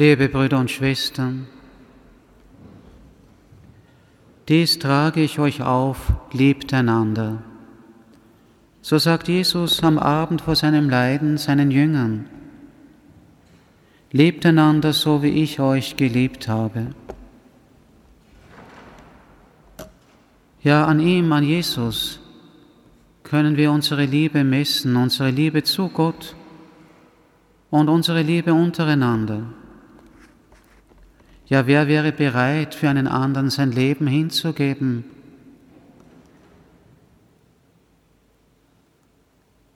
Liebe Brüder und Schwestern, dies trage ich euch auf, liebt einander. So sagt Jesus am Abend vor seinem Leiden seinen Jüngern. Lebt einander so, wie ich euch geliebt habe. Ja, an ihm, an Jesus, können wir unsere Liebe messen, unsere Liebe zu Gott und unsere Liebe untereinander. Ja, wer wäre bereit, für einen anderen sein Leben hinzugeben?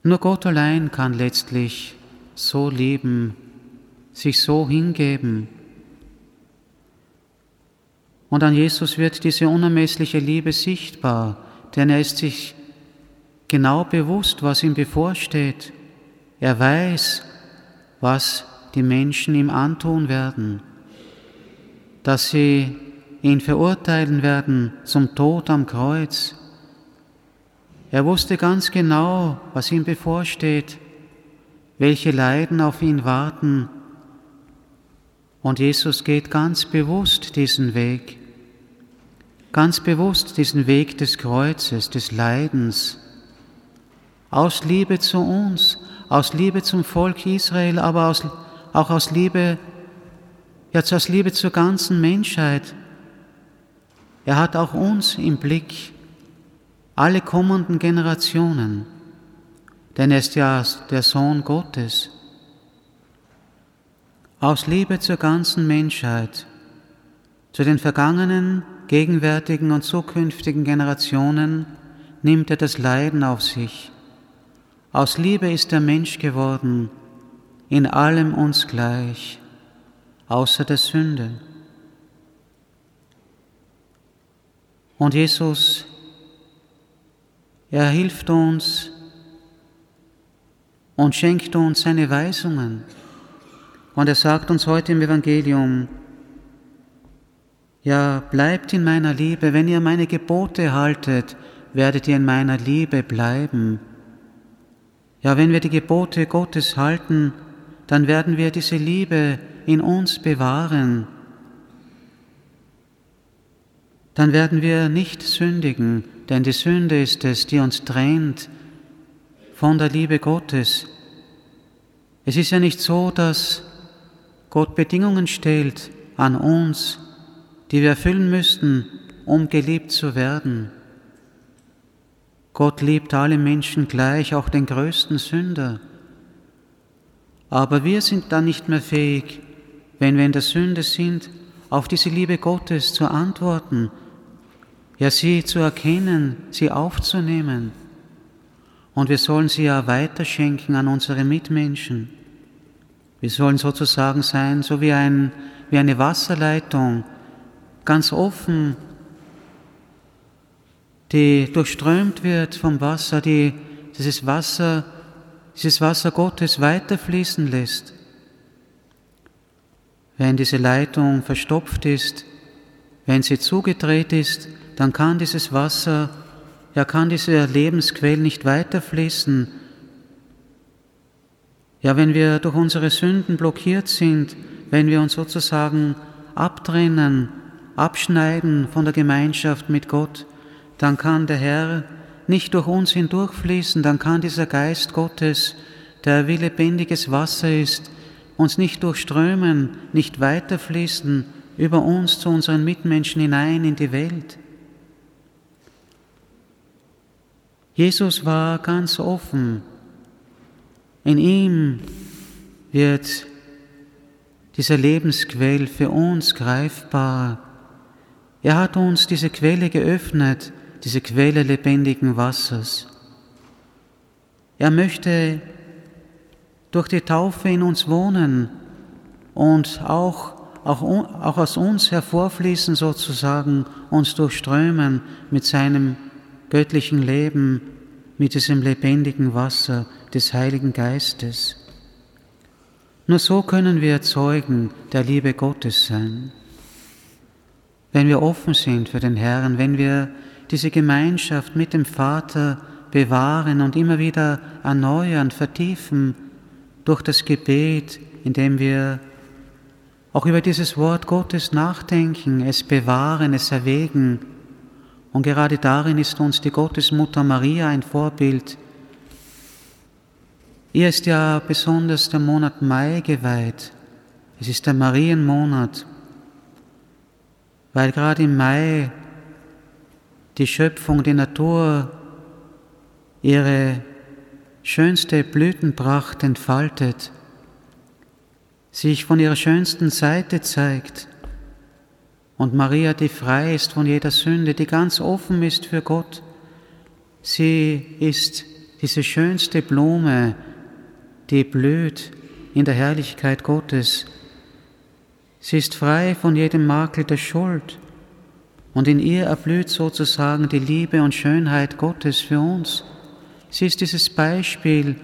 Nur Gott allein kann letztlich so lieben, sich so hingeben. Und an Jesus wird diese unermessliche Liebe sichtbar, denn er ist sich genau bewusst, was ihm bevorsteht. Er weiß, was die Menschen ihm antun werden dass sie ihn verurteilen werden zum Tod am Kreuz. Er wusste ganz genau, was ihm bevorsteht, welche Leiden auf ihn warten. Und Jesus geht ganz bewusst diesen Weg, ganz bewusst diesen Weg des Kreuzes, des Leidens, aus Liebe zu uns, aus Liebe zum Volk Israel, aber aus, auch aus Liebe jetzt aus Liebe zur ganzen Menschheit. Er hat auch uns im Blick, alle kommenden Generationen, denn er ist ja der Sohn Gottes. Aus Liebe zur ganzen Menschheit, zu den vergangenen, gegenwärtigen und zukünftigen Generationen nimmt er das Leiden auf sich. Aus Liebe ist er Mensch geworden, in allem uns gleich außer der Sünde. Und Jesus, er hilft uns und schenkt uns seine Weisungen. Und er sagt uns heute im Evangelium, ja, bleibt in meiner Liebe, wenn ihr meine Gebote haltet, werdet ihr in meiner Liebe bleiben. Ja, wenn wir die Gebote Gottes halten, dann werden wir diese Liebe in uns bewahren, dann werden wir nicht sündigen, denn die Sünde ist es, die uns trennt von der Liebe Gottes. Es ist ja nicht so, dass Gott Bedingungen stellt an uns, die wir erfüllen müssten, um geliebt zu werden. Gott liebt alle Menschen gleich, auch den größten Sünder. Aber wir sind dann nicht mehr fähig, wenn wir in der Sünde sind, auf diese Liebe Gottes zu antworten, ja sie zu erkennen, sie aufzunehmen. Und wir sollen sie ja weiterschenken an unsere Mitmenschen. Wir sollen sozusagen sein, so wie, ein, wie eine Wasserleitung, ganz offen, die durchströmt wird vom Wasser, die dieses Wasser, dieses Wasser Gottes weiterfließen lässt. Wenn diese Leitung verstopft ist, wenn sie zugedreht ist, dann kann dieses Wasser, ja kann diese Lebensquelle nicht weiterfließen. Ja, wenn wir durch unsere Sünden blockiert sind, wenn wir uns sozusagen abtrennen, abschneiden von der Gemeinschaft mit Gott, dann kann der Herr nicht durch uns hindurchfließen, dann kann dieser Geist Gottes, der wie lebendiges Wasser ist, uns nicht durchströmen, nicht weiterfließen über uns zu unseren Mitmenschen hinein in die Welt. Jesus war ganz offen. In ihm wird dieser Lebensquell für uns greifbar. Er hat uns diese Quelle geöffnet, diese Quelle lebendigen Wassers. Er möchte durch die Taufe in uns wohnen und auch, auch, auch aus uns hervorfließen sozusagen, uns durchströmen mit seinem göttlichen Leben, mit diesem lebendigen Wasser des Heiligen Geistes. Nur so können wir Zeugen der Liebe Gottes sein. Wenn wir offen sind für den Herrn, wenn wir diese Gemeinschaft mit dem Vater bewahren und immer wieder erneuern, vertiefen, durch das Gebet, indem wir auch über dieses Wort Gottes nachdenken, es bewahren, es erwägen. Und gerade darin ist uns die Gottesmutter Maria ein Vorbild. Ihr ist ja besonders der Monat Mai geweiht. Es ist der Marienmonat, weil gerade im Mai die Schöpfung, die Natur ihre schönste Blütenpracht entfaltet sich von ihrer schönsten Seite zeigt. Und Maria, die frei ist von jeder Sünde, die ganz offen ist für Gott, sie ist diese schönste Blume, die blüht in der Herrlichkeit Gottes. Sie ist frei von jedem Makel der Schuld und in ihr erblüht sozusagen die Liebe und Schönheit Gottes für uns. Sie ist dieses Beispiel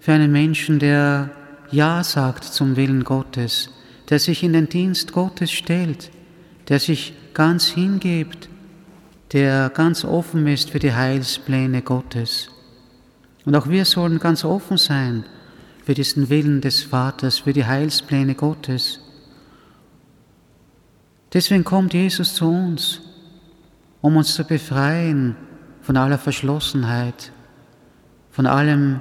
für einen Menschen, der ja sagt zum Willen Gottes, der sich in den Dienst Gottes stellt, der sich ganz hingibt, der ganz offen ist für die Heilspläne Gottes. Und auch wir sollen ganz offen sein für diesen Willen des Vaters, für die Heilspläne Gottes. Deswegen kommt Jesus zu uns, um uns zu befreien von aller Verschlossenheit, von allem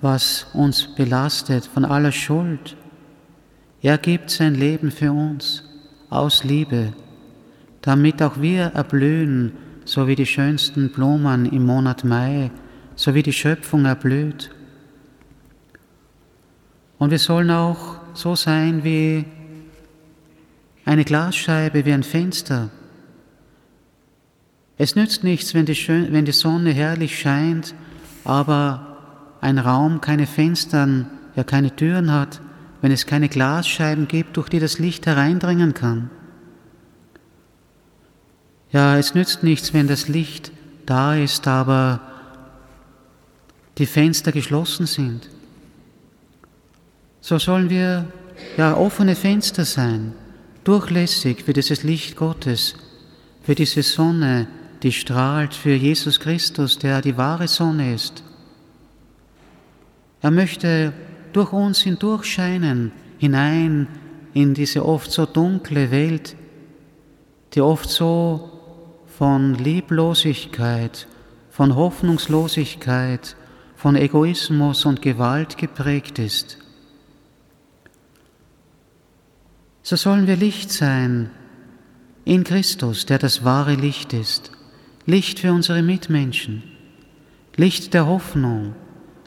was uns belastet, von aller Schuld. Er gibt sein Leben für uns aus Liebe, damit auch wir erblühen, so wie die schönsten Blumen im Monat Mai, so wie die Schöpfung erblüht. Und wir sollen auch so sein wie eine Glasscheibe, wie ein Fenster. Es nützt nichts, wenn die, Sonne herrlich scheint, aber ein Raum keine Fenstern, ja keine Türen hat, wenn es keine Glasscheiben gibt, durch die das Licht hereindringen kann. Ja, es nützt nichts, wenn das Licht da ist, aber die Fenster geschlossen sind. So sollen wir ja offene Fenster sein, durchlässig für dieses Licht Gottes, für diese Sonne, die strahlt, für Jesus Christus, der die wahre Sonne ist. Er möchte durch uns hindurch scheinen, hinein in diese oft so dunkle Welt, die oft so von Lieblosigkeit, von Hoffnungslosigkeit, von Egoismus und Gewalt geprägt ist. So sollen wir Licht sein in Christus, der das wahre Licht ist, Licht für unsere Mitmenschen, Licht der Hoffnung,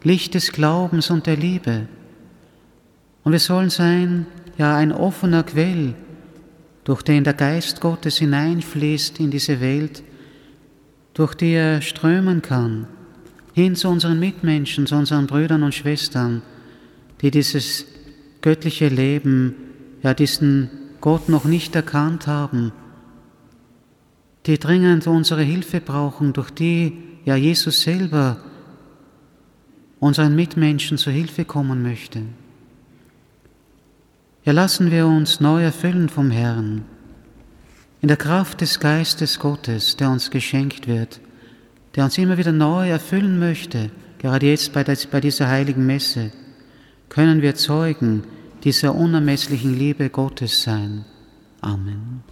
Licht des Glaubens und der Liebe. Und wir sollen sein, ja, ein offener Quell, durch den der Geist Gottes hineinfließt in diese Welt, durch die er strömen kann, hin zu unseren Mitmenschen, zu unseren Brüdern und Schwestern, die dieses göttliche Leben, ja diesen Gott noch nicht erkannt haben, die dringend unsere Hilfe brauchen, durch die ja Jesus selber unseren Mitmenschen zu Hilfe kommen möchte. Ja, lassen wir uns neu erfüllen vom Herrn, in der Kraft des Geistes Gottes, der uns geschenkt wird, der uns immer wieder neu erfüllen möchte, gerade jetzt bei dieser heiligen Messe, können wir Zeugen dieser unermesslichen Liebe Gottes sein. Amen.